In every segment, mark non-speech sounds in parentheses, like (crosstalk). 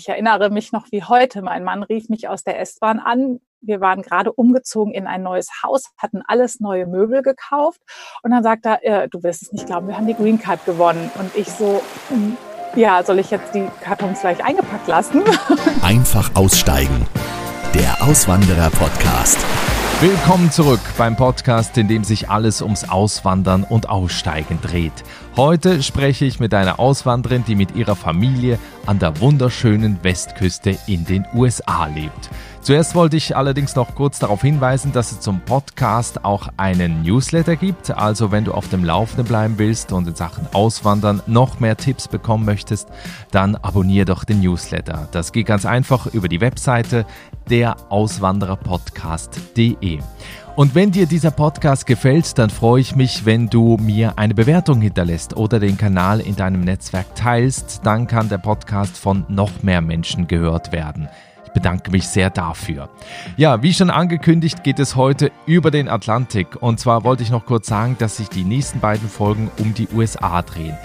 ich erinnere mich noch wie heute. Mein Mann rief mich aus der S-Bahn an. Wir waren gerade umgezogen in ein neues Haus, hatten alles neue Möbel gekauft. Und dann sagt er, äh, du wirst es nicht glauben, wir haben die Green Card gewonnen. Und ich so, hm, ja, soll ich jetzt die Kartons gleich eingepackt lassen? (laughs) Einfach aussteigen. Der Auswanderer-Podcast. Willkommen zurück beim Podcast, in dem sich alles ums Auswandern und Aussteigen dreht. Heute spreche ich mit einer Auswanderin, die mit ihrer Familie an der wunderschönen Westküste in den USA lebt. Zuerst wollte ich allerdings noch kurz darauf hinweisen, dass es zum Podcast auch einen Newsletter gibt. Also wenn du auf dem Laufenden bleiben willst und in Sachen Auswandern noch mehr Tipps bekommen möchtest, dann abonniere doch den Newsletter. Das geht ganz einfach über die Webseite derauswandererpodcast.de. Und wenn dir dieser Podcast gefällt, dann freue ich mich, wenn du mir eine Bewertung hinterlässt oder den Kanal in deinem Netzwerk teilst. Dann kann der Podcast von noch mehr Menschen gehört werden. Ich bedanke mich sehr dafür. Ja, wie schon angekündigt, geht es heute über den Atlantik. Und zwar wollte ich noch kurz sagen, dass sich die nächsten beiden Folgen um die USA drehen.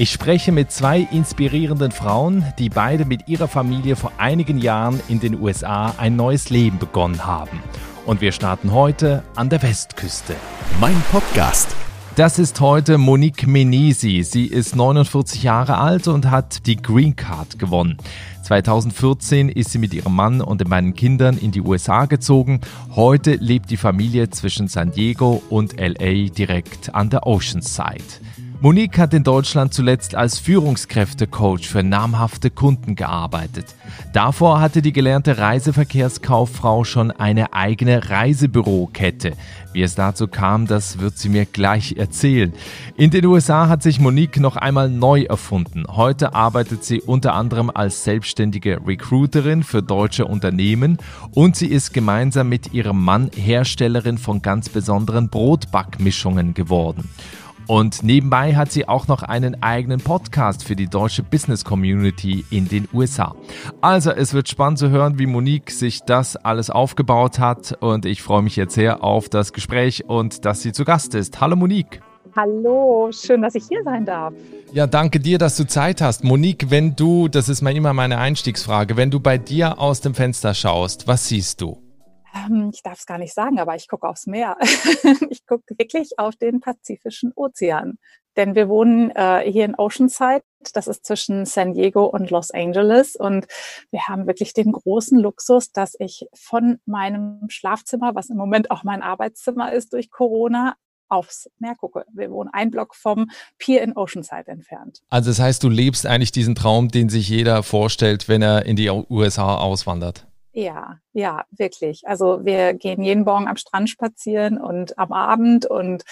Ich spreche mit zwei inspirierenden Frauen, die beide mit ihrer Familie vor einigen Jahren in den USA ein neues Leben begonnen haben. Und wir starten heute an der Westküste. Mein Podcast. Das ist heute Monique Menesi. Sie ist 49 Jahre alt und hat die Green Card gewonnen. 2014 ist sie mit ihrem Mann und den beiden Kindern in die USA gezogen. Heute lebt die Familie zwischen San Diego und LA direkt an der Oceanside. Monique hat in Deutschland zuletzt als Führungskräftecoach für namhafte Kunden gearbeitet. Davor hatte die gelernte Reiseverkehrskauffrau schon eine eigene Reisebürokette. Wie es dazu kam, das wird sie mir gleich erzählen. In den USA hat sich Monique noch einmal neu erfunden. Heute arbeitet sie unter anderem als selbstständige Recruiterin für deutsche Unternehmen und sie ist gemeinsam mit ihrem Mann Herstellerin von ganz besonderen Brotbackmischungen geworden. Und nebenbei hat sie auch noch einen eigenen Podcast für die deutsche Business Community in den USA. Also es wird spannend zu hören, wie Monique sich das alles aufgebaut hat. Und ich freue mich jetzt sehr auf das Gespräch und dass sie zu Gast ist. Hallo Monique. Hallo, schön, dass ich hier sein darf. Ja, danke dir, dass du Zeit hast. Monique, wenn du, das ist mal immer meine Einstiegsfrage, wenn du bei dir aus dem Fenster schaust, was siehst du? Ähm, ich darf es gar nicht sagen, aber ich gucke aufs Meer. (laughs) ich gucke wirklich auf den Pazifischen Ozean. Denn wir wohnen äh, hier in Oceanside, das ist zwischen San Diego und Los Angeles. Und wir haben wirklich den großen Luxus, dass ich von meinem Schlafzimmer, was im Moment auch mein Arbeitszimmer ist durch Corona, aufs Meer gucke. Wir wohnen ein Block vom Pier in Oceanside entfernt. Also das heißt, du lebst eigentlich diesen Traum, den sich jeder vorstellt, wenn er in die USA auswandert. Ja, ja, wirklich. Also wir gehen jeden Morgen am Strand spazieren und am Abend und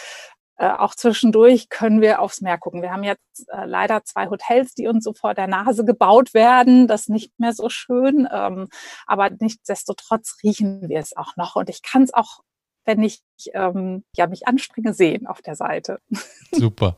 äh, auch zwischendurch können wir aufs Meer gucken. Wir haben jetzt äh, leider zwei Hotels, die uns so vor der Nase gebaut werden. Das ist nicht mehr so schön, ähm, aber nichtsdestotrotz riechen wir es auch noch. Und ich kann es auch wenn ich ähm, ja, mich anstrenge, sehen auf der Seite. (laughs) Super.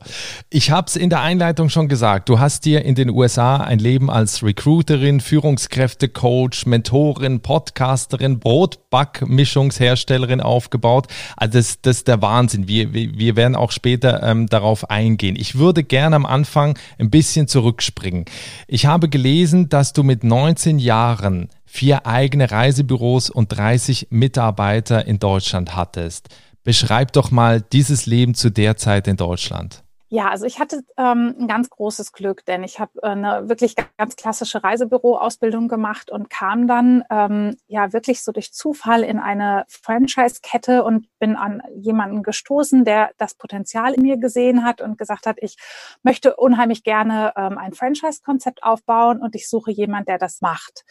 Ich habe es in der Einleitung schon gesagt. Du hast dir in den USA ein Leben als Recruiterin, Führungskräftecoach, Mentorin, Podcasterin, Brotbackmischungsherstellerin aufgebaut. Also das, das ist der Wahnsinn. Wir, wir werden auch später ähm, darauf eingehen. Ich würde gerne am Anfang ein bisschen zurückspringen. Ich habe gelesen, dass du mit 19 Jahren vier eigene Reisebüros und 30 Mitarbeiter in Deutschland hattest. Beschreib doch mal dieses Leben zu der Zeit in Deutschland. Ja, also ich hatte ähm, ein ganz großes Glück, denn ich habe äh, eine wirklich ganz klassische Reisebüro-Ausbildung gemacht und kam dann ähm, ja wirklich so durch Zufall in eine Franchise-Kette und bin an jemanden gestoßen, der das Potenzial in mir gesehen hat und gesagt hat, ich möchte unheimlich gerne ähm, ein Franchise-Konzept aufbauen und ich suche jemanden, der das macht.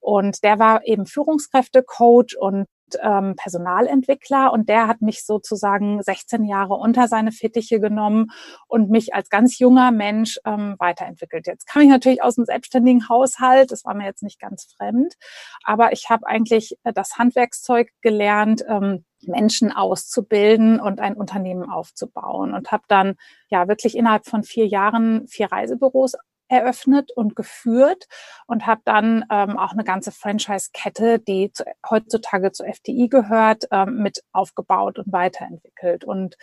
Und der war eben Führungskräfte-Coach und ähm, Personalentwickler und der hat mich sozusagen 16 Jahre unter seine Fittiche genommen und mich als ganz junger Mensch ähm, weiterentwickelt. Jetzt kam ich natürlich aus einem selbstständigen Haushalt, das war mir jetzt nicht ganz fremd, aber ich habe eigentlich äh, das Handwerkszeug gelernt, ähm, Menschen auszubilden und ein Unternehmen aufzubauen und habe dann ja wirklich innerhalb von vier Jahren vier Reisebüros eröffnet und geführt und habe dann ähm, auch eine ganze Franchise-Kette, die zu, heutzutage zur FDI gehört, ähm, mit aufgebaut und weiterentwickelt. Und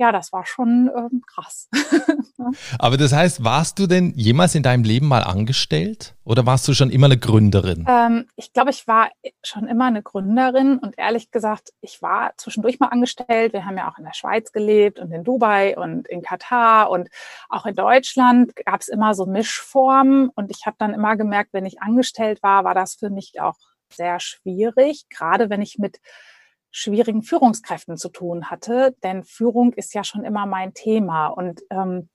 ja, das war schon ähm, krass. (laughs) Aber das heißt, warst du denn jemals in deinem Leben mal angestellt oder warst du schon immer eine Gründerin? Ähm, ich glaube, ich war schon immer eine Gründerin und ehrlich gesagt, ich war zwischendurch mal angestellt. Wir haben ja auch in der Schweiz gelebt und in Dubai und in Katar und auch in Deutschland gab es immer so Mischformen und ich habe dann immer gemerkt, wenn ich angestellt war, war das für mich auch sehr schwierig, gerade wenn ich mit schwierigen Führungskräften zu tun hatte, denn Führung ist ja schon immer mein Thema und ähm,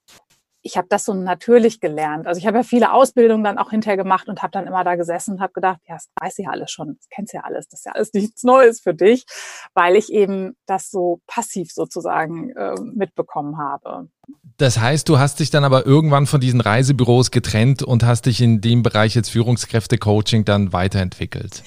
ich habe das so natürlich gelernt. Also ich habe ja viele Ausbildungen dann auch hinterher gemacht und habe dann immer da gesessen und habe gedacht, ja, das weiß ja alles schon, das kennst ja alles, das ist ja alles nichts Neues für dich, weil ich eben das so passiv sozusagen äh, mitbekommen habe. Das heißt, du hast dich dann aber irgendwann von diesen Reisebüros getrennt und hast dich in dem Bereich jetzt Führungskräfte-Coaching dann weiterentwickelt.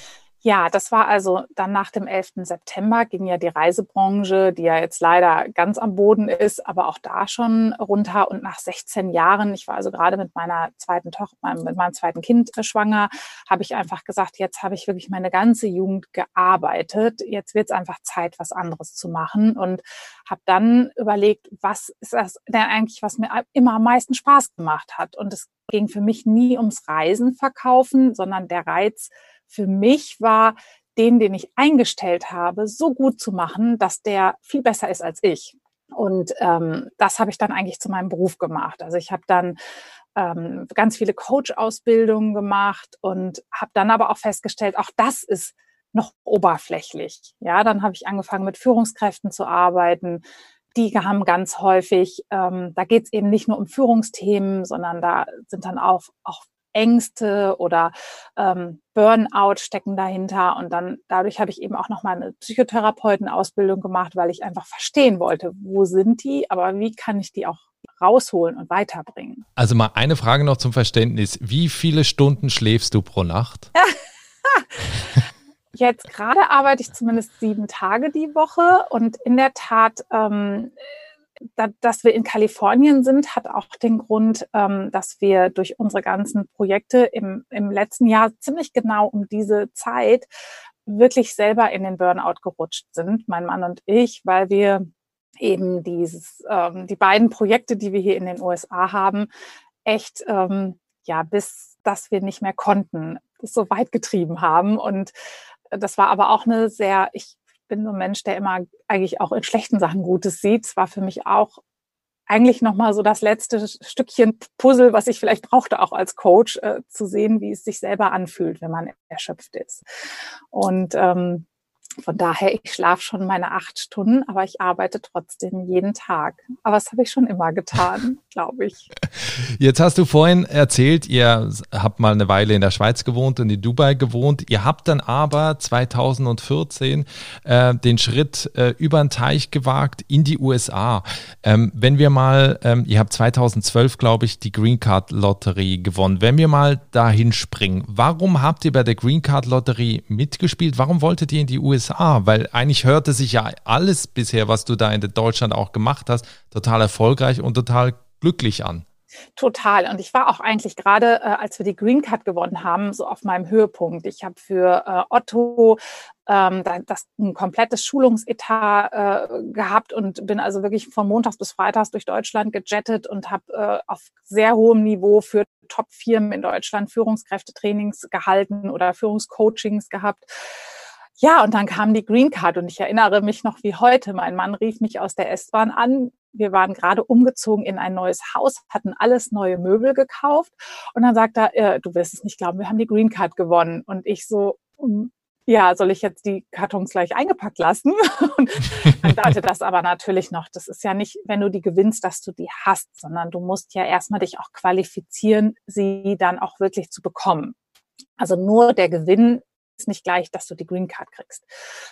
Ja, das war also dann nach dem 11. September ging ja die Reisebranche, die ja jetzt leider ganz am Boden ist, aber auch da schon runter. Und nach 16 Jahren, ich war also gerade mit meiner zweiten Tochter, mit meinem zweiten Kind schwanger, habe ich einfach gesagt, jetzt habe ich wirklich meine ganze Jugend gearbeitet. Jetzt wird es einfach Zeit, was anderes zu machen. Und habe dann überlegt, was ist das denn eigentlich, was mir immer am meisten Spaß gemacht hat. Und es ging für mich nie ums Reisen verkaufen, sondern der Reiz, für mich war, den, den ich eingestellt habe, so gut zu machen, dass der viel besser ist als ich. Und ähm, das habe ich dann eigentlich zu meinem Beruf gemacht. Also ich habe dann ähm, ganz viele Coach-Ausbildungen gemacht und habe dann aber auch festgestellt, auch das ist noch oberflächlich. Ja, dann habe ich angefangen mit Führungskräften zu arbeiten. Die haben ganz häufig, ähm, da geht es eben nicht nur um Führungsthemen, sondern da sind dann auch, auch Ängste oder ähm, Burnout stecken dahinter. Und dann dadurch habe ich eben auch nochmal eine Psychotherapeutenausbildung gemacht, weil ich einfach verstehen wollte, wo sind die, aber wie kann ich die auch rausholen und weiterbringen. Also mal eine Frage noch zum Verständnis. Wie viele Stunden schläfst du pro Nacht? (laughs) (laughs) Jetzt gerade arbeite ich zumindest sieben Tage die Woche und in der Tat ähm, dass wir in Kalifornien sind, hat auch den Grund, ähm, dass wir durch unsere ganzen Projekte im, im letzten Jahr ziemlich genau um diese Zeit wirklich selber in den Burnout gerutscht sind, mein Mann und ich, weil wir eben dieses, ähm, die beiden Projekte, die wir hier in den USA haben, echt ähm, ja bis dass wir nicht mehr konnten, so weit getrieben haben. Und das war aber auch eine sehr, ich bin so ein Mensch, der immer eigentlich auch in schlechten Sachen Gutes sieht. Es war für mich auch eigentlich nochmal so das letzte Stückchen Puzzle, was ich vielleicht brauchte, auch als Coach, äh, zu sehen, wie es sich selber anfühlt, wenn man erschöpft ist. Und ähm, von daher, ich schlafe schon meine acht Stunden, aber ich arbeite trotzdem jeden Tag. Aber das habe ich schon immer getan, (laughs) glaube ich. Jetzt hast du vorhin erzählt, ihr habt mal eine Weile in der Schweiz gewohnt und in Dubai gewohnt. Ihr habt dann aber 2014 äh, den Schritt äh, über den Teich gewagt in die USA. Ähm, wenn wir mal, ähm, ihr habt 2012, glaube ich, die Green Card Lotterie gewonnen. Wenn wir mal dahin springen, warum habt ihr bei der Green Card Lotterie mitgespielt? Warum wolltet ihr in die USA? USA? Weil eigentlich hörte sich ja alles bisher, was du da in Deutschland auch gemacht hast, total erfolgreich und total glücklich an. Total. Und ich war auch eigentlich gerade, äh, als wir die Green Card gewonnen haben, so auf meinem Höhepunkt. Ich habe für äh, Otto ähm, das ein komplettes Schulungsetat äh, gehabt und bin also wirklich von Montags bis Freitags durch Deutschland gejettet und habe äh, auf sehr hohem Niveau für Top-Firmen in Deutschland Führungskräftetrainings gehalten oder Führungscoachings gehabt. Ja, und dann kam die Green Card und ich erinnere mich noch wie heute. Mein Mann rief mich aus der S-Bahn an. Wir waren gerade umgezogen in ein neues Haus, hatten alles neue Möbel gekauft und dann sagt er, äh, du wirst es nicht glauben, wir haben die Green Card gewonnen. Und ich so, hm, ja, soll ich jetzt die Kartons gleich eingepackt lassen? (laughs) Und dann dauerte das aber natürlich noch. Das ist ja nicht, wenn du die gewinnst, dass du die hast, sondern du musst ja erstmal dich auch qualifizieren, sie dann auch wirklich zu bekommen. Also nur der Gewinn nicht gleich, dass du die Green Card kriegst,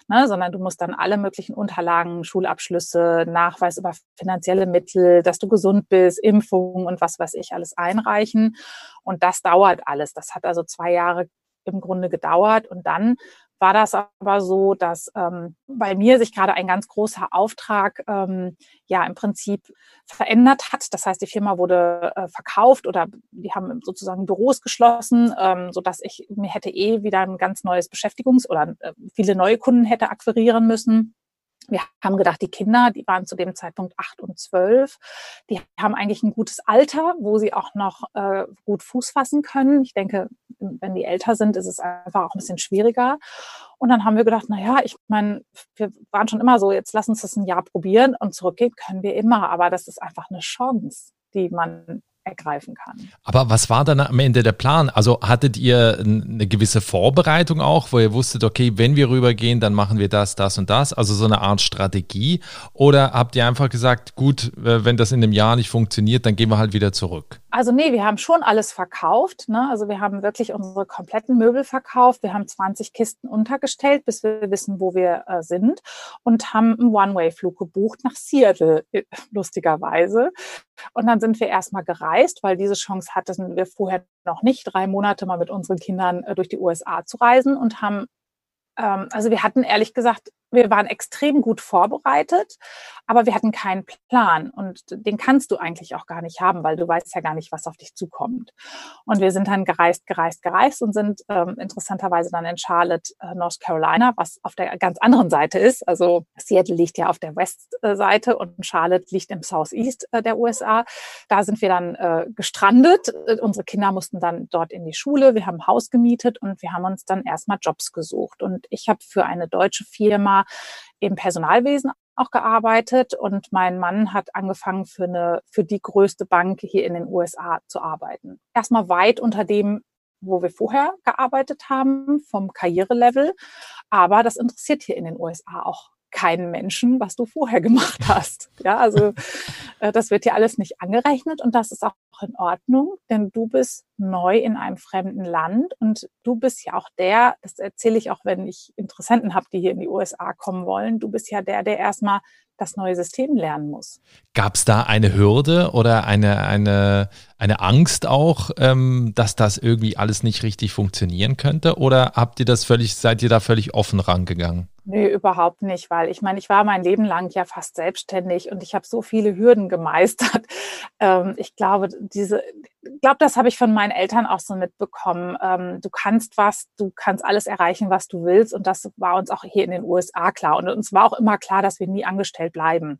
ne, sondern du musst dann alle möglichen Unterlagen, Schulabschlüsse, Nachweis über finanzielle Mittel, dass du gesund bist, Impfungen und was weiß ich alles einreichen. Und das dauert alles. Das hat also zwei Jahre im Grunde gedauert. Und dann war das aber so, dass ähm, bei mir sich gerade ein ganz großer Auftrag ähm, ja im Prinzip verändert hat. Das heißt, die Firma wurde äh, verkauft oder die haben sozusagen Büros geschlossen, ähm, so dass ich mir hätte eh wieder ein ganz neues Beschäftigungs- oder äh, viele neue Kunden hätte akquirieren müssen. Wir haben gedacht, die Kinder, die waren zu dem Zeitpunkt acht und zwölf, die haben eigentlich ein gutes Alter, wo sie auch noch äh, gut Fuß fassen können. Ich denke, wenn die älter sind, ist es einfach auch ein bisschen schwieriger. Und dann haben wir gedacht, na ja, ich meine, wir waren schon immer so, jetzt lass uns das ein Jahr probieren und zurückgehen können wir immer. Aber das ist einfach eine Chance, die man ergreifen kann. Aber was war dann am Ende der Plan? Also hattet ihr eine gewisse Vorbereitung auch, wo ihr wusstet, okay, wenn wir rübergehen, dann machen wir das, das und das, also so eine Art Strategie? Oder habt ihr einfach gesagt, gut, wenn das in einem Jahr nicht funktioniert, dann gehen wir halt wieder zurück? Also nee, wir haben schon alles verkauft. Ne? Also wir haben wirklich unsere kompletten Möbel verkauft. Wir haben 20 Kisten untergestellt, bis wir wissen, wo wir äh, sind und haben einen One-Way-Flug gebucht nach Seattle, äh, lustigerweise. Und dann sind wir erstmal gereist, weil diese Chance hatten wir vorher noch nicht, drei Monate mal mit unseren Kindern äh, durch die USA zu reisen und haben ähm, also wir hatten ehrlich gesagt wir waren extrem gut vorbereitet, aber wir hatten keinen Plan und den kannst du eigentlich auch gar nicht haben, weil du weißt ja gar nicht, was auf dich zukommt. Und wir sind dann gereist, gereist, gereist und sind ähm, interessanterweise dann in Charlotte, äh, North Carolina, was auf der ganz anderen Seite ist. Also Seattle liegt ja auf der Westseite und Charlotte liegt im Southeast äh, der USA. Da sind wir dann äh, gestrandet. Äh, unsere Kinder mussten dann dort in die Schule. Wir haben ein Haus gemietet und wir haben uns dann erstmal Jobs gesucht. Und ich habe für eine deutsche Firma im Personalwesen auch gearbeitet und mein Mann hat angefangen für eine, für die größte Bank hier in den USA zu arbeiten. Erstmal weit unter dem, wo wir vorher gearbeitet haben, vom Karrierelevel. Aber das interessiert hier in den USA auch keinen Menschen, was du vorher (laughs) gemacht hast. Ja, also äh, das wird dir alles nicht angerechnet und das ist auch in Ordnung, denn du bist neu in einem fremden Land und du bist ja auch der, das erzähle ich auch, wenn ich Interessenten habe, die hier in die USA kommen wollen, du bist ja der, der erstmal das neue System lernen muss. Gab es da eine Hürde oder eine, eine, eine Angst auch, ähm, dass das irgendwie alles nicht richtig funktionieren könnte? Oder habt ihr das völlig, seid ihr da völlig offen rangegangen? Nee, überhaupt nicht, weil ich meine, ich war mein Leben lang ja fast selbstständig und ich habe so viele Hürden gemeistert. (laughs) Ähm, ich glaube, diese, glaube, das habe ich von meinen Eltern auch so mitbekommen. Ähm, du kannst was, du kannst alles erreichen, was du willst und das war uns auch hier in den USA klar und uns war auch immer klar, dass wir nie angestellt bleiben.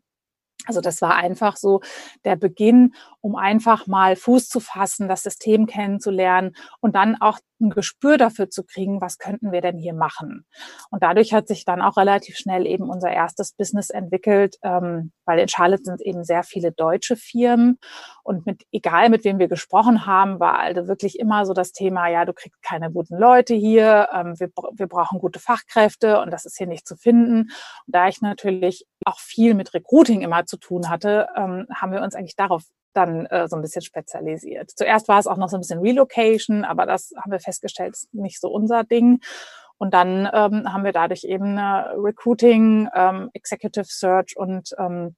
Also das war einfach so der Beginn, um einfach mal Fuß zu fassen, das System kennenzulernen und dann auch ein Gespür dafür zu kriegen, was könnten wir denn hier machen. Und dadurch hat sich dann auch relativ schnell eben unser erstes Business entwickelt, ähm, weil in Charlotte sind eben sehr viele deutsche Firmen und mit egal mit wem wir gesprochen haben, war also wirklich immer so das Thema, ja, du kriegst keine guten Leute hier, ähm, wir, wir brauchen gute Fachkräfte und das ist hier nicht zu finden. Und da ich natürlich auch viel mit Recruiting immer zu tun hatte, ähm, haben wir uns eigentlich darauf dann äh, so ein bisschen spezialisiert. Zuerst war es auch noch so ein bisschen Relocation, aber das haben wir festgestellt, ist nicht so unser Ding. Und dann ähm, haben wir dadurch eben eine Recruiting, ähm, Executive Search und ähm,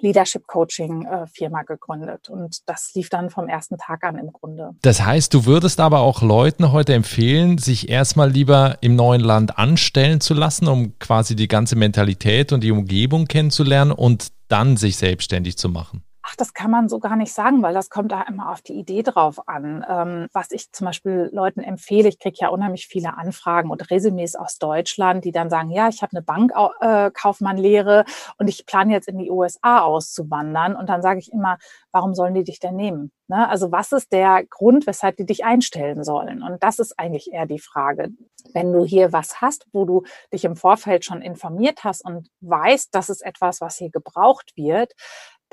Leadership Coaching äh, Firma gegründet und das lief dann vom ersten Tag an im Grunde. Das heißt, du würdest aber auch Leuten heute empfehlen, sich erstmal lieber im neuen Land anstellen zu lassen, um quasi die ganze Mentalität und die Umgebung kennenzulernen und dann sich selbstständig zu machen. Ach, das kann man so gar nicht sagen, weil das kommt da immer auf die Idee drauf an. Ähm, was ich zum Beispiel Leuten empfehle, ich kriege ja unheimlich viele Anfragen und Resümees aus Deutschland, die dann sagen, ja, ich habe eine Bankkaufmannlehre äh, und ich plane jetzt in die USA auszuwandern. Und dann sage ich immer, warum sollen die dich denn nehmen? Ne? Also was ist der Grund, weshalb die dich einstellen sollen? Und das ist eigentlich eher die Frage. Wenn du hier was hast, wo du dich im Vorfeld schon informiert hast und weißt, das ist etwas, was hier gebraucht wird,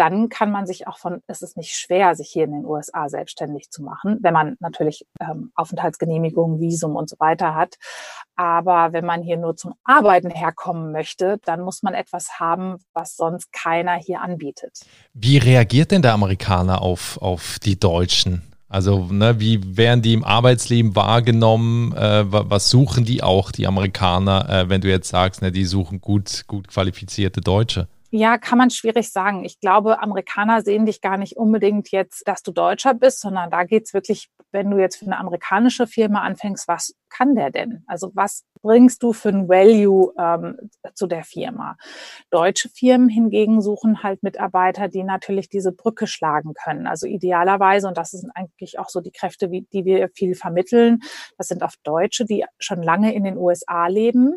dann kann man sich auch von, es ist nicht schwer, sich hier in den USA selbstständig zu machen, wenn man natürlich ähm, Aufenthaltsgenehmigung, Visum und so weiter hat. Aber wenn man hier nur zum Arbeiten herkommen möchte, dann muss man etwas haben, was sonst keiner hier anbietet. Wie reagiert denn der Amerikaner auf, auf die Deutschen? Also, ne, wie werden die im Arbeitsleben wahrgenommen? Äh, was suchen die auch, die Amerikaner, äh, wenn du jetzt sagst, ne, die suchen gut, gut qualifizierte Deutsche? Ja, kann man schwierig sagen. Ich glaube, Amerikaner sehen dich gar nicht unbedingt jetzt, dass du Deutscher bist, sondern da geht's wirklich wenn du jetzt für eine amerikanische Firma anfängst, was kann der denn? Also was bringst du für ein Value ähm, zu der Firma? Deutsche Firmen hingegen suchen halt Mitarbeiter, die natürlich diese Brücke schlagen können. Also idealerweise, und das sind eigentlich auch so die Kräfte, wie, die wir viel vermitteln, das sind oft Deutsche, die schon lange in den USA leben,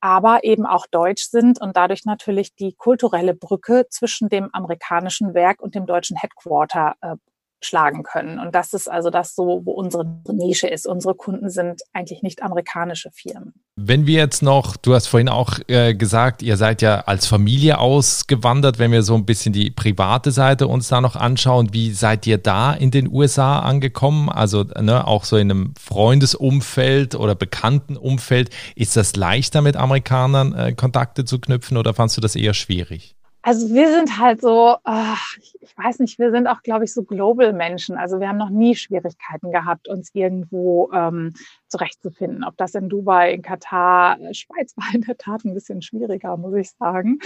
aber eben auch deutsch sind und dadurch natürlich die kulturelle Brücke zwischen dem amerikanischen Werk und dem deutschen Headquarter äh, schlagen können. Und das ist also das so, wo unsere Nische ist. Unsere Kunden sind eigentlich nicht amerikanische Firmen. Wenn wir jetzt noch, du hast vorhin auch äh, gesagt, ihr seid ja als Familie ausgewandert, wenn wir so ein bisschen die private Seite uns da noch anschauen, wie seid ihr da in den USA angekommen? Also ne, auch so in einem Freundesumfeld oder bekannten Umfeld, ist das leichter mit Amerikanern äh, Kontakte zu knüpfen oder fandst du das eher schwierig? Also wir sind halt so, äh, ich, weiß nicht, wir sind auch, glaube ich, so Global-Menschen. Also wir haben noch nie Schwierigkeiten gehabt, uns irgendwo ähm, zurechtzufinden. Ob das in Dubai, in Katar, äh, Schweiz war in der Tat ein bisschen schwieriger, muss ich sagen.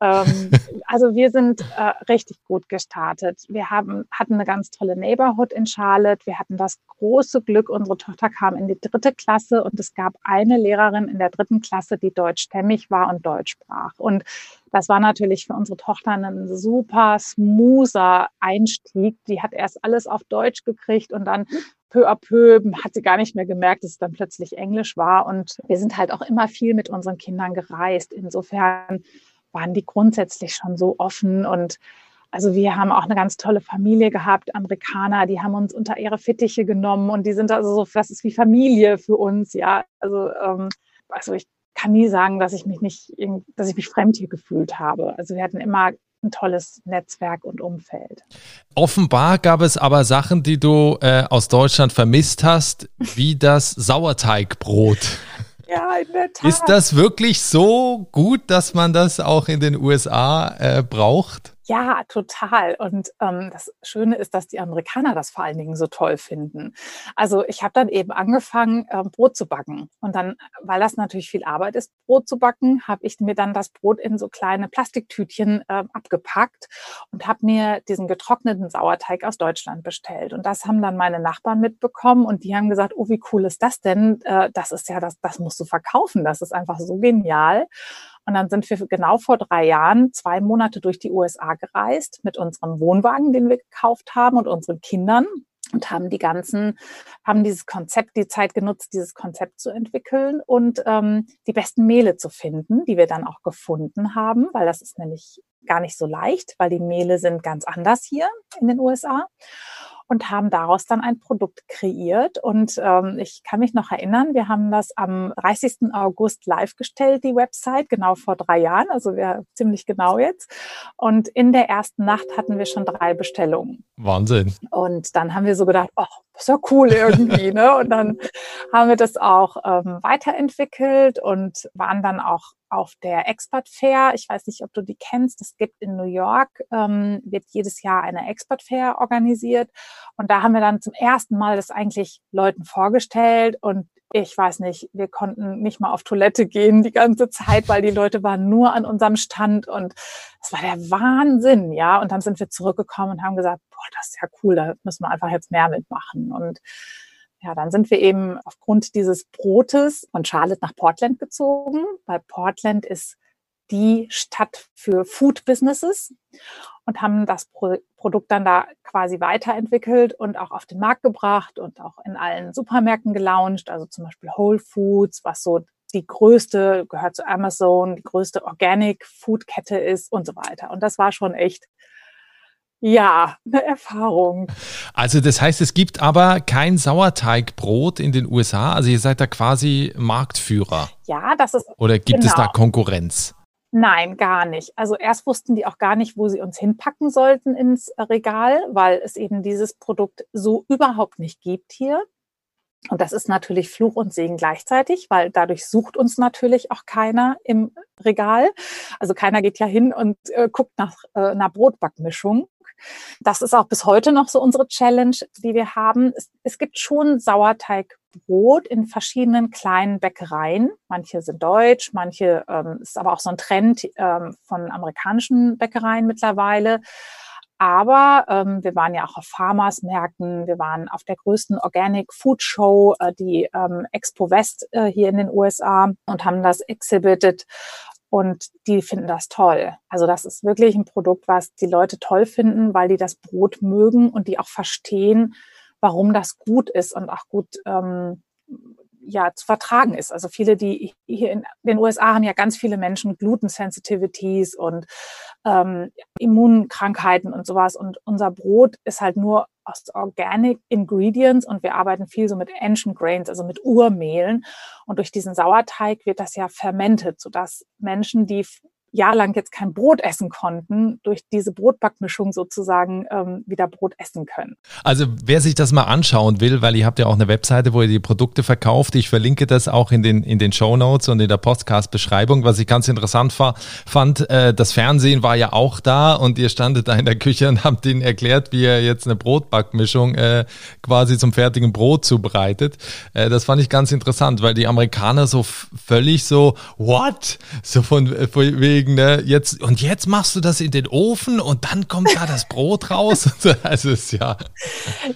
Ähm, (laughs) also wir sind äh, richtig gut gestartet. Wir haben, hatten eine ganz tolle Neighborhood in Charlotte. Wir hatten das große Glück, unsere Tochter kam in die dritte Klasse und es gab eine Lehrerin in der dritten Klasse, die deutschstämmig war und Deutsch sprach. Und das war natürlich für unsere Tochter ein super smoother Einstieg. Die hat erst alles auf Deutsch gekriegt und dann peu à peu hat sie gar nicht mehr gemerkt, dass es dann plötzlich Englisch war. Und wir sind halt auch immer viel mit unseren Kindern gereist. Insofern waren die grundsätzlich schon so offen und also wir haben auch eine ganz tolle Familie gehabt, Amerikaner, die haben uns unter ihre Fittiche genommen und die sind also so, das ist wie Familie für uns, ja. Also, ähm, also ich kann nie sagen, dass ich mich nicht, dass ich mich fremd hier gefühlt habe. Also wir hatten immer ein tolles Netzwerk und Umfeld. Offenbar gab es aber Sachen, die du äh, aus Deutschland vermisst hast, wie das Sauerteigbrot. Ja, in der Tat. Ist das wirklich so gut, dass man das auch in den USA äh, braucht? Ja, total. Und ähm, das Schöne ist, dass die Amerikaner das vor allen Dingen so toll finden. Also ich habe dann eben angefangen, ähm, Brot zu backen. Und dann, weil das natürlich viel Arbeit ist, Brot zu backen, habe ich mir dann das Brot in so kleine Plastiktütchen äh, abgepackt und habe mir diesen getrockneten Sauerteig aus Deutschland bestellt. Und das haben dann meine Nachbarn mitbekommen und die haben gesagt, oh, wie cool ist das denn? Äh, das ist ja, das, das musst du verkaufen. Das ist einfach so genial. Und dann sind wir genau vor drei Jahren zwei Monate durch die USA gereist mit unserem Wohnwagen, den wir gekauft haben und unseren Kindern und haben die ganzen, haben dieses Konzept, die Zeit genutzt, dieses Konzept zu entwickeln und ähm, die besten Mehle zu finden, die wir dann auch gefunden haben, weil das ist nämlich gar nicht so leicht, weil die Mehle sind ganz anders hier in den USA und haben daraus dann ein Produkt kreiert. Und ähm, ich kann mich noch erinnern, wir haben das am 30. August live gestellt, die Website, genau vor drei Jahren, also wir ziemlich genau jetzt. Und in der ersten Nacht hatten wir schon drei Bestellungen. Wahnsinn. Und dann haben wir so gedacht, oh, ist ja cool irgendwie, ne? Und dann haben wir das auch ähm, weiterentwickelt und waren dann auch auf der Expert Fair. Ich weiß nicht, ob du die kennst. Es gibt in New York, ähm, wird jedes Jahr eine Expert Fair organisiert. Und da haben wir dann zum ersten Mal das eigentlich Leuten vorgestellt und ich weiß nicht, wir konnten nicht mal auf Toilette gehen die ganze Zeit, weil die Leute waren nur an unserem Stand und es war der Wahnsinn, ja. Und dann sind wir zurückgekommen und haben gesagt, boah, das ist ja cool, da müssen wir einfach jetzt mehr mitmachen. Und ja, dann sind wir eben aufgrund dieses Brotes von Charlotte nach Portland gezogen, weil Portland ist die Stadt für Food Businesses und haben das Pro Produkt dann da quasi weiterentwickelt und auch auf den Markt gebracht und auch in allen Supermärkten gelauncht, also zum Beispiel Whole Foods, was so die größte, gehört zu Amazon, die größte Organic Food Kette ist und so weiter. Und das war schon echt ja, eine Erfahrung. Also das heißt, es gibt aber kein Sauerteigbrot in den USA. Also ihr seid da quasi Marktführer. Ja, das ist. Oder gibt genau. es da Konkurrenz? Nein, gar nicht. Also erst wussten die auch gar nicht, wo sie uns hinpacken sollten ins Regal, weil es eben dieses Produkt so überhaupt nicht gibt hier. Und das ist natürlich Fluch und Segen gleichzeitig, weil dadurch sucht uns natürlich auch keiner im Regal. Also keiner geht ja hin und äh, guckt nach äh, einer Brotbackmischung. Das ist auch bis heute noch so unsere Challenge, die wir haben. Es, es gibt schon Sauerteigbrot in verschiedenen kleinen Bäckereien. Manche sind deutsch, manche ähm, ist aber auch so ein Trend ähm, von amerikanischen Bäckereien mittlerweile. Aber ähm, wir waren ja auch auf Farmers-Märkten, wir waren auf der größten Organic Food Show, äh, die ähm, Expo West äh, hier in den USA und haben das exhibited und die finden das toll. Also das ist wirklich ein Produkt, was die Leute toll finden, weil die das Brot mögen und die auch verstehen, warum das gut ist und auch gut ähm, ja zu vertragen ist. Also viele, die hier in den USA haben ja ganz viele Menschen Gluten-Sensitivities und ähm, Immunkrankheiten und sowas. Und unser Brot ist halt nur aus Organic Ingredients und wir arbeiten viel so mit Ancient Grains, also mit Urmehlen. Und durch diesen Sauerteig wird das ja fermentet, sodass Menschen, die jahrelang jetzt kein Brot essen konnten, durch diese Brotbackmischung sozusagen ähm, wieder Brot essen können. Also wer sich das mal anschauen will, weil ihr habt ja auch eine Webseite, wo ihr die Produkte verkauft, ich verlinke das auch in den, in den Show Notes und in der Podcast-Beschreibung, was ich ganz interessant war, fand, äh, das Fernsehen war ja auch da und ihr standet da in der Küche und habt ihnen erklärt, wie ihr jetzt eine Brotbackmischung äh, quasi zum fertigen Brot zubereitet. Äh, das fand ich ganz interessant, weil die Amerikaner so völlig so, what? So von, äh, von wegen, ne, jetzt, und jetzt machst du das in den Ofen und dann kommt da das Brot raus. (laughs) also ist ja.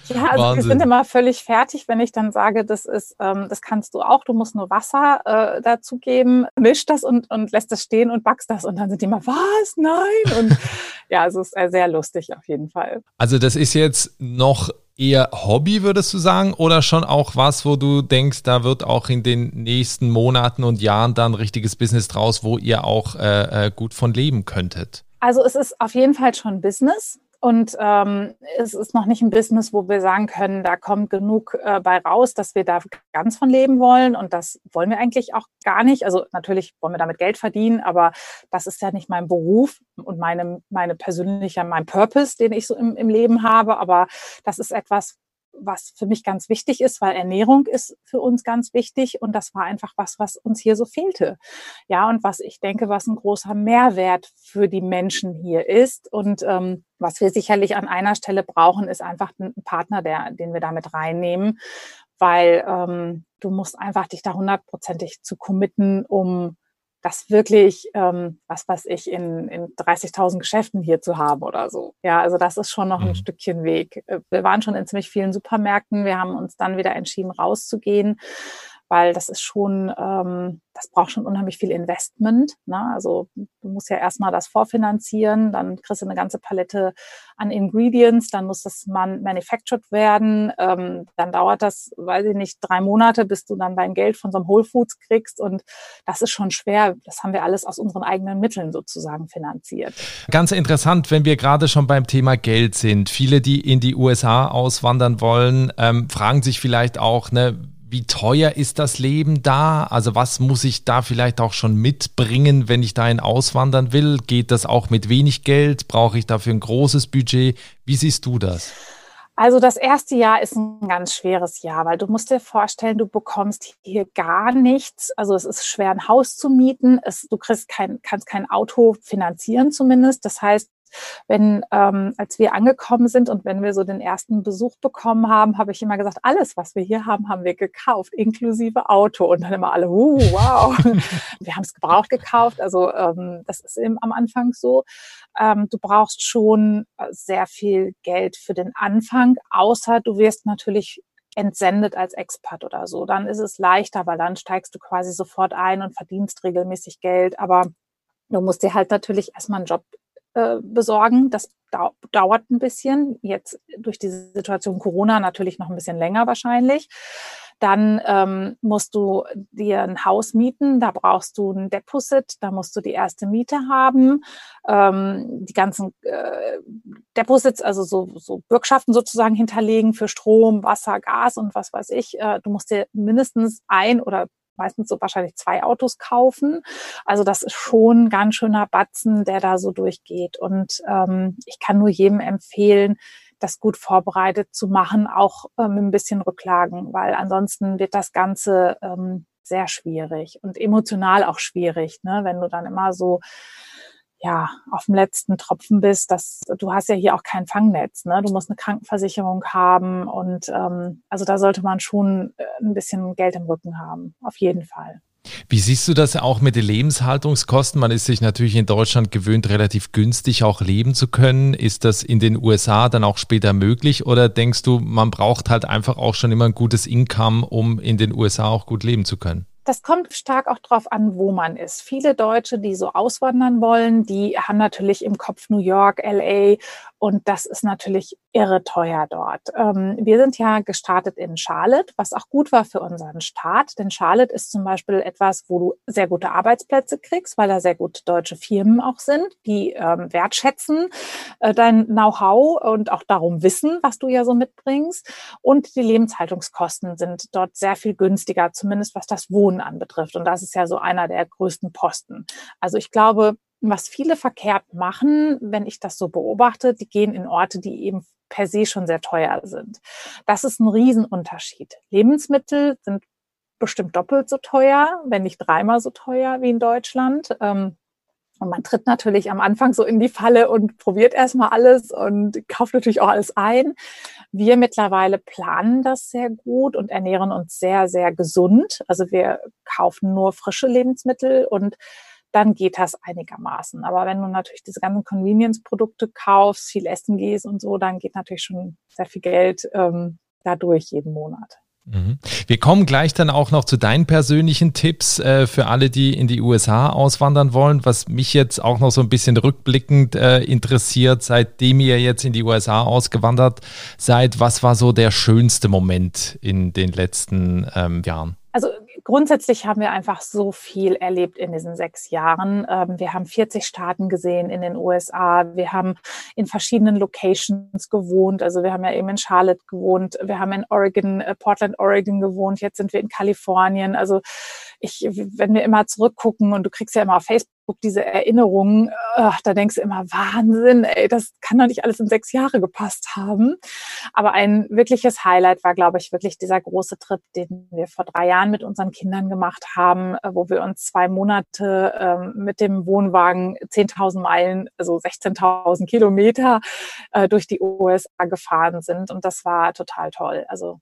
Ja, also Wahnsinn. wir sind immer völlig fertig, wenn ich dann sage, das ist, ähm, das kannst du auch, du musst nur Wasser äh, dazu geben, misch das und, und lässt das stehen und backst das. Und dann sind die immer, was? Nein. Und (laughs) ja, also es ist sehr lustig auf jeden Fall. Also das ist jetzt noch eher Hobby, würdest du sagen, oder schon auch was, wo du denkst, da wird auch in den nächsten Monaten und Jahren dann richtiges Business draus, wo ihr auch äh, äh, gut von leben könntet? Also es ist auf jeden Fall schon Business. Und ähm, es ist noch nicht ein Business, wo wir sagen können, da kommt genug äh, bei raus, dass wir da ganz von leben wollen. Und das wollen wir eigentlich auch gar nicht. Also natürlich wollen wir damit Geld verdienen, aber das ist ja nicht mein Beruf und meine, meine persönliche, mein Purpose, den ich so im, im Leben habe. Aber das ist etwas, was für mich ganz wichtig ist, weil Ernährung ist für uns ganz wichtig und das war einfach was, was uns hier so fehlte. Ja, und was ich denke, was ein großer Mehrwert für die Menschen hier ist und ähm, was wir sicherlich an einer Stelle brauchen, ist einfach ein Partner, der, den wir damit reinnehmen, weil ähm, du musst einfach dich da hundertprozentig zu committen, um das wirklich, ähm, was weiß ich, in, in 30.000 Geschäften hier zu haben oder so. Ja, also das ist schon noch ein mhm. Stückchen Weg. Äh, wir waren schon in ziemlich vielen Supermärkten. Wir haben uns dann wieder entschieden, rauszugehen weil das ist schon, ähm, das braucht schon unheimlich viel Investment. Ne? Also du musst ja erstmal das vorfinanzieren, dann kriegst du eine ganze Palette an Ingredients, dann muss das man manufactured werden, ähm, dann dauert das, weiß ich nicht, drei Monate, bis du dann dein Geld von so einem Whole Foods kriegst und das ist schon schwer. Das haben wir alles aus unseren eigenen Mitteln sozusagen finanziert. Ganz interessant, wenn wir gerade schon beim Thema Geld sind. Viele, die in die USA auswandern wollen, ähm, fragen sich vielleicht auch, ne, wie teuer ist das Leben da? Also was muss ich da vielleicht auch schon mitbringen, wenn ich dahin auswandern will? Geht das auch mit wenig Geld? Brauche ich dafür ein großes Budget? Wie siehst du das? Also das erste Jahr ist ein ganz schweres Jahr, weil du musst dir vorstellen, du bekommst hier gar nichts. Also es ist schwer, ein Haus zu mieten. Es, du kriegst kein, kannst kein Auto finanzieren zumindest. Das heißt, wenn, ähm, als wir angekommen sind und wenn wir so den ersten Besuch bekommen haben, habe ich immer gesagt, alles, was wir hier haben, haben wir gekauft, inklusive Auto. Und dann immer alle, uh, wow, (laughs) wir haben es gebraucht gekauft. Also ähm, das ist eben am Anfang so. Ähm, du brauchst schon äh, sehr viel Geld für den Anfang, außer du wirst natürlich entsendet als Expat oder so. Dann ist es leichter, weil dann steigst du quasi sofort ein und verdienst regelmäßig Geld. Aber du musst dir halt natürlich erstmal einen Job äh, besorgen. Das dau dauert ein bisschen. Jetzt durch die Situation Corona natürlich noch ein bisschen länger wahrscheinlich. Dann ähm, musst du dir ein Haus mieten, da brauchst du ein Deposit, da musst du die erste Miete haben. Ähm, die ganzen äh, Deposits, also so, so Bürgschaften sozusagen hinterlegen für Strom, Wasser, Gas und was weiß ich. Äh, du musst dir mindestens ein oder meistens so wahrscheinlich zwei Autos kaufen. Also das ist schon ein ganz schöner Batzen, der da so durchgeht. Und ähm, ich kann nur jedem empfehlen, das gut vorbereitet zu machen, auch ähm, mit ein bisschen Rücklagen, weil ansonsten wird das Ganze ähm, sehr schwierig und emotional auch schwierig, ne? wenn du dann immer so ja, auf dem letzten Tropfen bist, dass du hast ja hier auch kein Fangnetz, ne? Du musst eine Krankenversicherung haben und ähm, also da sollte man schon äh, ein bisschen Geld im Rücken haben, auf jeden Fall. Wie siehst du das auch mit den Lebenshaltungskosten? Man ist sich natürlich in Deutschland gewöhnt, relativ günstig auch leben zu können. Ist das in den USA dann auch später möglich oder denkst du, man braucht halt einfach auch schon immer ein gutes Income, um in den USA auch gut leben zu können? Das kommt stark auch darauf an, wo man ist. Viele Deutsche, die so auswandern wollen, die haben natürlich im Kopf New York, LA und das ist natürlich irre teuer dort. Ähm, wir sind ja gestartet in Charlotte, was auch gut war für unseren Start, denn Charlotte ist zum Beispiel etwas, wo du sehr gute Arbeitsplätze kriegst, weil da sehr gute deutsche Firmen auch sind, die ähm, wertschätzen äh, dein Know-how und auch darum wissen, was du ja so mitbringst. Und die Lebenshaltungskosten sind dort sehr viel günstiger, zumindest was das Wohnen anbetrifft. Und das ist ja so einer der größten Posten. Also ich glaube, was viele verkehrt machen, wenn ich das so beobachte, die gehen in Orte, die eben per se schon sehr teuer sind. Das ist ein Riesenunterschied. Lebensmittel sind bestimmt doppelt so teuer, wenn nicht dreimal so teuer wie in Deutschland. Ähm, und man tritt natürlich am Anfang so in die Falle und probiert erstmal alles und kauft natürlich auch alles ein. Wir mittlerweile planen das sehr gut und ernähren uns sehr, sehr gesund. Also wir kaufen nur frische Lebensmittel und dann geht das einigermaßen. Aber wenn du natürlich diese ganzen Convenience-Produkte kaufst, viel essen gehst und so, dann geht natürlich schon sehr viel Geld ähm, dadurch jeden Monat. Mhm. Wir kommen gleich dann auch noch zu deinen persönlichen Tipps äh, für alle, die in die USA auswandern wollen. Was mich jetzt auch noch so ein bisschen rückblickend äh, interessiert, seitdem ihr jetzt in die USA ausgewandert seid, was war so der schönste Moment in den letzten ähm, Jahren? Also grundsätzlich haben wir einfach so viel erlebt in diesen sechs Jahren. Ähm, wir haben 40 Staaten gesehen in den USA. Wir haben in verschiedenen Locations gewohnt. Also wir haben ja eben in Charlotte gewohnt. Wir haben in Oregon, äh, Portland, Oregon gewohnt. Jetzt sind wir in Kalifornien. Also ich, wenn wir immer zurückgucken und du kriegst ja immer auf Facebook diese Erinnerungen, äh, da denkst du immer, Wahnsinn, ey, das kann doch nicht alles in sechs Jahre gepasst haben. Aber ein wirkliches Highlight war, glaube ich, wirklich dieser große Trip, den wir vor drei Jahren mit unseren Kindern gemacht haben, äh, wo wir uns zwei Monate äh, mit dem Wohnwagen 10.000 Meilen, also 16.000 Kilometer äh, durch die USA gefahren sind. Und das war total toll. Also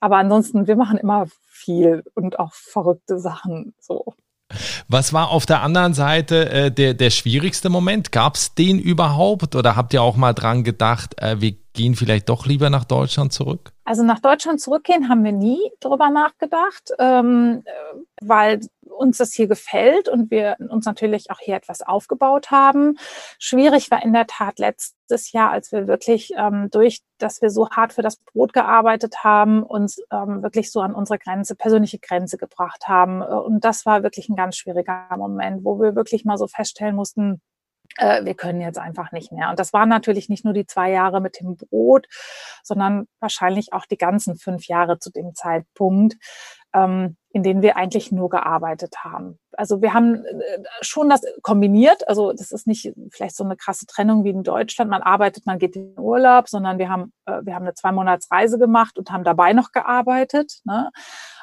aber ansonsten, wir machen immer viel und auch verrückte Sachen so. Was war auf der anderen Seite äh, der, der schwierigste Moment? Gab es den überhaupt oder habt ihr auch mal dran gedacht, äh, wir gehen vielleicht doch lieber nach Deutschland zurück? Also nach Deutschland zurückgehen haben wir nie drüber nachgedacht, ähm, weil uns das hier gefällt und wir uns natürlich auch hier etwas aufgebaut haben. Schwierig war in der Tat letztes Jahr, als wir wirklich ähm, durch, dass wir so hart für das Brot gearbeitet haben, uns ähm, wirklich so an unsere Grenze, persönliche Grenze gebracht haben. Und das war wirklich ein ganz schwieriger Moment, wo wir wirklich mal so feststellen mussten, äh, wir können jetzt einfach nicht mehr. Und das waren natürlich nicht nur die zwei Jahre mit dem Brot, sondern wahrscheinlich auch die ganzen fünf Jahre zu dem Zeitpunkt, ähm, in denen wir eigentlich nur gearbeitet haben. Also wir haben äh, schon das kombiniert. Also das ist nicht vielleicht so eine krasse Trennung wie in Deutschland. Man arbeitet, man geht in den Urlaub, sondern wir haben, äh, wir haben eine zwei Monats Reise gemacht und haben dabei noch gearbeitet. Ne?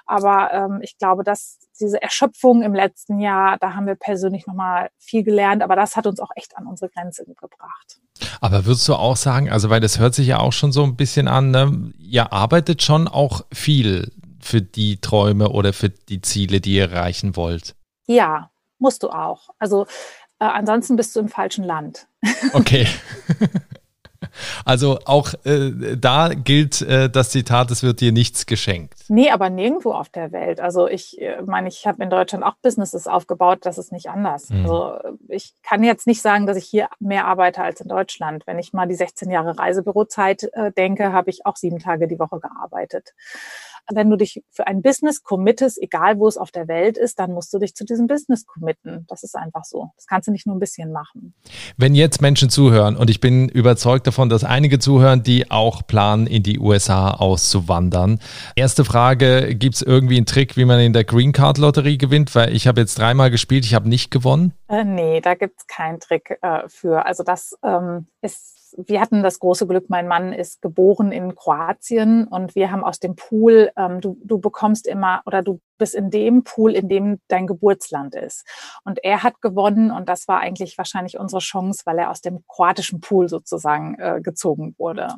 Aber ähm, ich glaube, dass diese Erschöpfung im letzten Jahr, da haben wir persönlich nochmal viel gelernt, aber das hat uns auch echt an unsere Grenze gebracht. Aber würdest du auch sagen, also weil das hört sich ja auch schon so ein bisschen an, ne? ihr arbeitet schon auch viel für die Träume oder für die Ziele, die ihr erreichen wollt? Ja, musst du auch. Also äh, ansonsten bist du im falschen Land. Okay. (laughs) (laughs) Also auch äh, da gilt äh, das Zitat, es wird dir nichts geschenkt. Nee, aber nirgendwo auf der Welt. Also ich äh, meine, ich habe in Deutschland auch Businesses aufgebaut, das ist nicht anders. Mhm. Also ich kann jetzt nicht sagen, dass ich hier mehr arbeite als in Deutschland. Wenn ich mal die 16 Jahre Reisebürozeit äh, denke, habe ich auch sieben Tage die Woche gearbeitet wenn du dich für ein Business committest, egal wo es auf der Welt ist, dann musst du dich zu diesem Business committen. Das ist einfach so. Das kannst du nicht nur ein bisschen machen. Wenn jetzt Menschen zuhören, und ich bin überzeugt davon, dass einige zuhören, die auch planen, in die USA auszuwandern. Erste Frage, gibt es irgendwie einen Trick, wie man in der Green Card Lotterie gewinnt? Weil ich habe jetzt dreimal gespielt, ich habe nicht gewonnen. Äh, nee, da gibt es keinen Trick äh, für. Also das ähm, ist wir hatten das große Glück, mein Mann ist geboren in Kroatien und wir haben aus dem Pool, ähm, du, du bekommst immer oder du bist in dem Pool, in dem dein Geburtsland ist. Und er hat gewonnen und das war eigentlich wahrscheinlich unsere Chance, weil er aus dem kroatischen Pool sozusagen äh, gezogen wurde.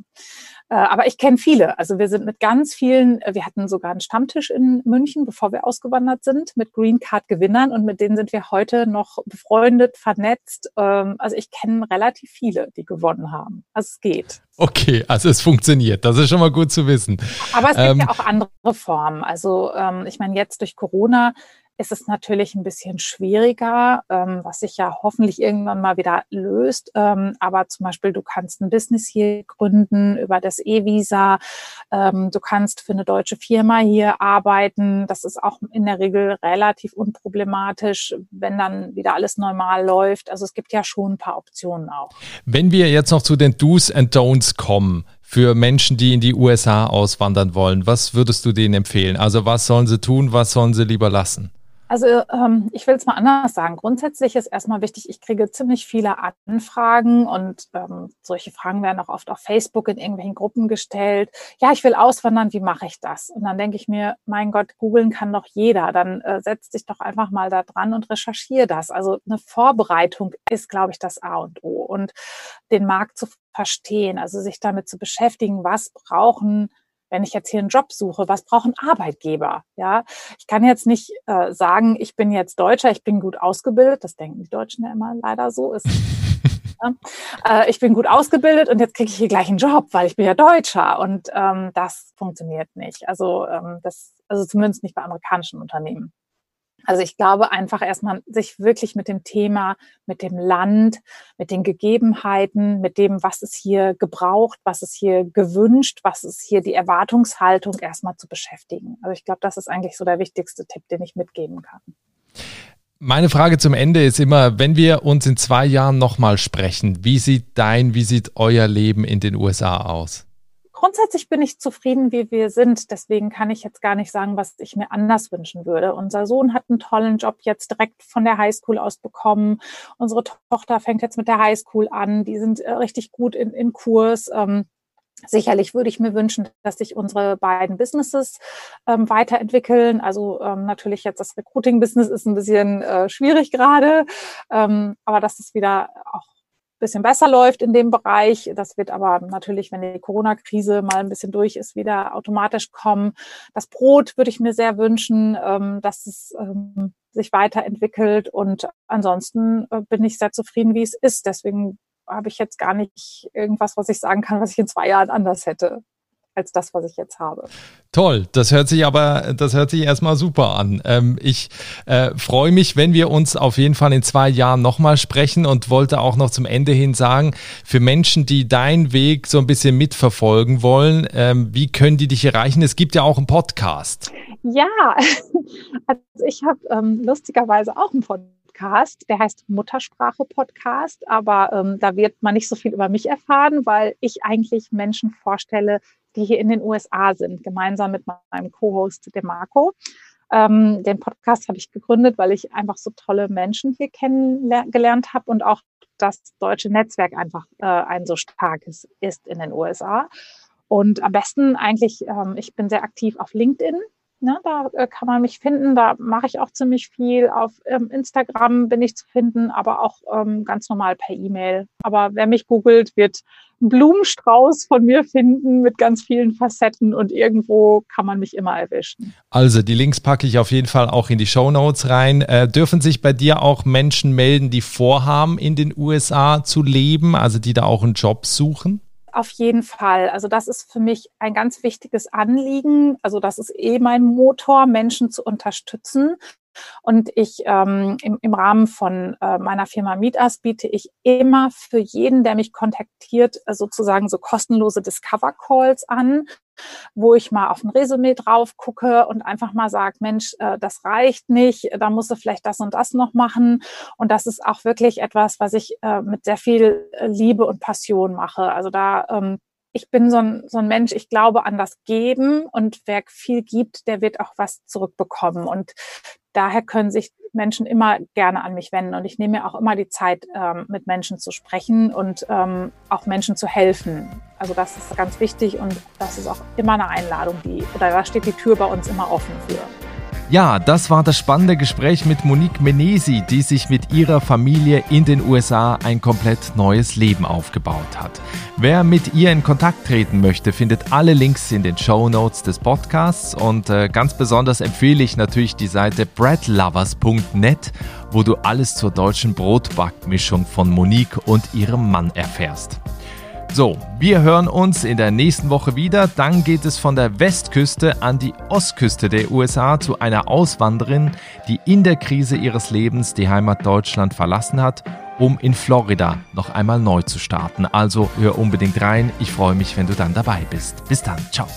Äh, aber ich kenne viele. Also wir sind mit ganz vielen, äh, wir hatten sogar einen Stammtisch in München, bevor wir ausgewandert sind, mit Green Card Gewinnern und mit denen sind wir heute noch befreundet, vernetzt. Ähm, also ich kenne relativ viele, die gewonnen haben. Also es geht. Okay, also es funktioniert. Das ist schon mal gut zu wissen. Aber es gibt ähm, ja auch andere Formen. Also ähm, ich meine, jetzt durch Corona ist es natürlich ein bisschen schwieriger, ähm, was sich ja hoffentlich irgendwann mal wieder löst. Ähm, aber zum Beispiel, du kannst ein Business hier gründen über das E-Visa. Ähm, du kannst für eine deutsche Firma hier arbeiten. Das ist auch in der Regel relativ unproblematisch, wenn dann wieder alles normal läuft. Also es gibt ja schon ein paar Optionen auch. Wenn wir jetzt noch zu den Do's and Don'ts kommen, für Menschen, die in die USA auswandern wollen, was würdest du denen empfehlen? Also was sollen sie tun, was sollen sie lieber lassen? Also ähm, ich will es mal anders sagen. Grundsätzlich ist erstmal wichtig, ich kriege ziemlich viele Anfragen und ähm, solche Fragen werden auch oft auf Facebook in irgendwelchen Gruppen gestellt. Ja, ich will auswandern, wie mache ich das? Und dann denke ich mir, mein Gott, googeln kann doch jeder. Dann äh, setz dich doch einfach mal da dran und recherchiere das. Also eine Vorbereitung ist, glaube ich, das A und O. Und den Markt zu verstehen, also sich damit zu beschäftigen, was brauchen wenn ich jetzt hier einen Job suche, was brauchen Arbeitgeber? Ja, ich kann jetzt nicht äh, sagen, ich bin jetzt Deutscher, ich bin gut ausgebildet. Das denken die Deutschen ja immer leider so. Ist, ja. (laughs) äh, ich bin gut ausgebildet und jetzt kriege ich hier gleich einen Job, weil ich bin ja Deutscher. Und ähm, das funktioniert nicht. Also ähm, das, also zumindest nicht bei amerikanischen Unternehmen. Also ich glaube einfach erstmal sich wirklich mit dem Thema, mit dem Land, mit den Gegebenheiten, mit dem, was ist hier gebraucht, was ist hier gewünscht, was ist hier die Erwartungshaltung erstmal zu beschäftigen. Also ich glaube, das ist eigentlich so der wichtigste Tipp, den ich mitgeben kann. Meine Frage zum Ende ist immer, wenn wir uns in zwei Jahren nochmal sprechen, wie sieht dein, wie sieht euer Leben in den USA aus? Grundsätzlich bin ich zufrieden, wie wir sind. Deswegen kann ich jetzt gar nicht sagen, was ich mir anders wünschen würde. Unser Sohn hat einen tollen Job jetzt direkt von der Highschool aus bekommen. Unsere Tochter fängt jetzt mit der Highschool an. Die sind äh, richtig gut in, in Kurs. Ähm, Sicherlich würde ich mir wünschen, dass sich unsere beiden Businesses ähm, weiterentwickeln. Also ähm, natürlich jetzt das Recruiting-Business ist ein bisschen äh, schwierig gerade, ähm, aber dass es wieder auch bisschen besser läuft in dem Bereich. Das wird aber natürlich, wenn die Corona-Krise mal ein bisschen durch ist, wieder automatisch kommen. Das Brot würde ich mir sehr wünschen, ähm, dass es ähm, sich weiterentwickelt. Und ansonsten äh, bin ich sehr zufrieden, wie es ist. Deswegen habe ich jetzt gar nicht irgendwas, was ich sagen kann, was ich in zwei Jahren anders hätte als das, was ich jetzt habe. Toll, das hört sich aber, das hört sich erstmal super an. Ähm, ich äh, freue mich, wenn wir uns auf jeden Fall in zwei Jahren nochmal sprechen und wollte auch noch zum Ende hin sagen, für Menschen, die deinen Weg so ein bisschen mitverfolgen wollen, ähm, wie können die dich erreichen? Es gibt ja auch einen Podcast. Ja, (laughs) also ich habe ähm, lustigerweise auch einen Podcast. Podcast, der heißt Muttersprache Podcast, aber ähm, da wird man nicht so viel über mich erfahren, weil ich eigentlich Menschen vorstelle, die hier in den USA sind, gemeinsam mit meinem Co-Host Demarco. Ähm, den Podcast habe ich gegründet, weil ich einfach so tolle Menschen hier kennengelernt habe und auch das deutsche Netzwerk einfach äh, ein so starkes ist in den USA. Und am besten eigentlich, ähm, ich bin sehr aktiv auf LinkedIn. Ne, da äh, kann man mich finden. Da mache ich auch ziemlich viel. Auf ähm, Instagram bin ich zu finden, aber auch ähm, ganz normal per E-Mail. Aber wer mich googelt, wird einen Blumenstrauß von mir finden mit ganz vielen Facetten und irgendwo kann man mich immer erwischen. Also die Links packe ich auf jeden Fall auch in die Show Notes rein. Äh, dürfen sich bei dir auch Menschen melden, die vorhaben, in den USA zu leben, also die da auch einen Job suchen? Auf jeden Fall. Also das ist für mich ein ganz wichtiges Anliegen. Also das ist eh mein Motor, Menschen zu unterstützen. Und ich ähm, im, im Rahmen von äh, meiner Firma Meetus biete ich immer für jeden, der mich kontaktiert, sozusagen so kostenlose Discover Calls an, wo ich mal auf ein Resümee drauf gucke und einfach mal sage, Mensch, äh, das reicht nicht, da musst du vielleicht das und das noch machen. Und das ist auch wirklich etwas, was ich äh, mit sehr viel äh, Liebe und Passion mache. Also da ähm, ich bin so ein, so ein Mensch, ich glaube an das Geben und wer viel gibt, der wird auch was zurückbekommen. Und daher können sich Menschen immer gerne an mich wenden und ich nehme mir auch immer die Zeit, ähm, mit Menschen zu sprechen und ähm, auch Menschen zu helfen. Also das ist ganz wichtig und das ist auch immer eine Einladung, die oder da steht die Tür bei uns immer offen für. Ja, das war das spannende Gespräch mit Monique Menesi, die sich mit ihrer Familie in den USA ein komplett neues Leben aufgebaut hat. Wer mit ihr in Kontakt treten möchte, findet alle Links in den Show Notes des Podcasts und äh, ganz besonders empfehle ich natürlich die Seite breadlovers.net, wo du alles zur deutschen Brotbackmischung von Monique und ihrem Mann erfährst. So, wir hören uns in der nächsten Woche wieder. Dann geht es von der Westküste an die Ostküste der USA zu einer Auswanderin, die in der Krise ihres Lebens die Heimat Deutschland verlassen hat, um in Florida noch einmal neu zu starten. Also hör unbedingt rein. Ich freue mich, wenn du dann dabei bist. Bis dann. Ciao.